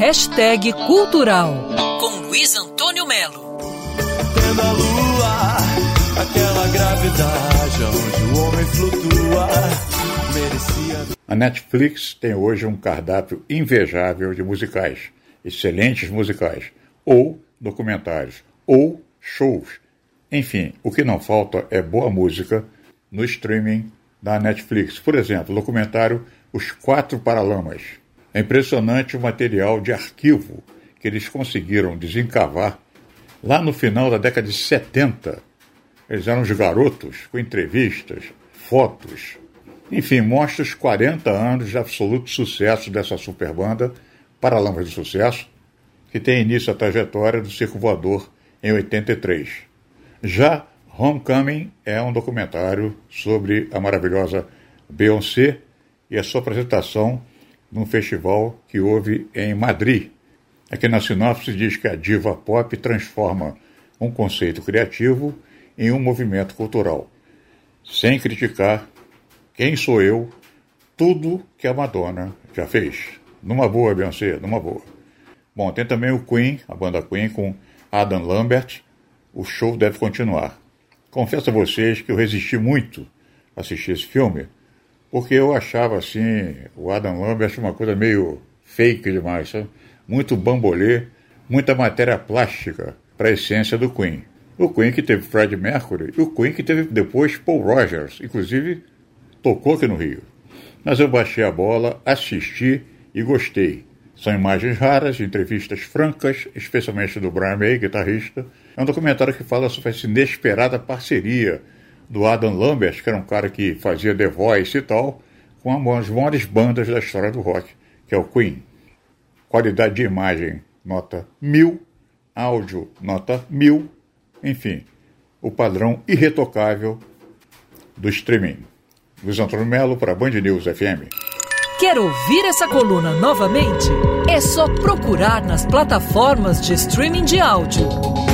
Hashtag Cultural, com Luiz Antônio Melo. Tendo a lua, aquela gravidade onde o homem flutua, merecia... A Netflix tem hoje um cardápio invejável de musicais, excelentes musicais, ou documentários, ou shows. Enfim, o que não falta é boa música no streaming da Netflix. Por exemplo, o documentário Os Quatro Paralamas. É impressionante o material de arquivo que eles conseguiram desencavar lá no final da década de 70. Eles eram os garotos com entrevistas, fotos, enfim, mostra os 40 anos de absoluto sucesso dessa super banda, Paralamas do Sucesso, que tem início a trajetória do Circo Voador em 83. Já Homecoming é um documentário sobre a maravilhosa Beyoncé e a sua apresentação num festival que houve em Madrid. Aqui na sinopse diz que a diva pop transforma um conceito criativo em um movimento cultural, sem criticar quem sou eu, tudo que a Madonna já fez. Numa boa, Beyoncé, numa boa. Bom, tem também o Queen, a banda Queen com Adam Lambert. O show deve continuar. Confesso a vocês que eu resisti muito a assistir esse filme, porque eu achava assim o Adam Lambert uma coisa meio fake demais, sabe? muito bambolê, muita matéria plástica para a essência do Queen. O Queen que teve Fred Mercury e o Queen que teve depois Paul Rogers, inclusive tocou aqui no Rio. Mas eu baixei a bola, assisti e gostei. São imagens raras, entrevistas francas, especialmente do Brian May, guitarrista. É um documentário que fala sobre essa inesperada parceria do Adam Lambert, que era um cara que fazia The Voice e tal, com uma das maiores bandas da história do rock, que é o Queen. Qualidade de imagem, nota mil. Áudio, nota mil. Enfim, o padrão irretocável do streaming. Luiz Antônio Melo para Band News FM. Quer ouvir essa coluna novamente? É só procurar nas plataformas de streaming de áudio.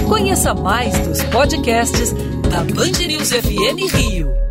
Conheça mais dos podcasts da Band News FM Rio.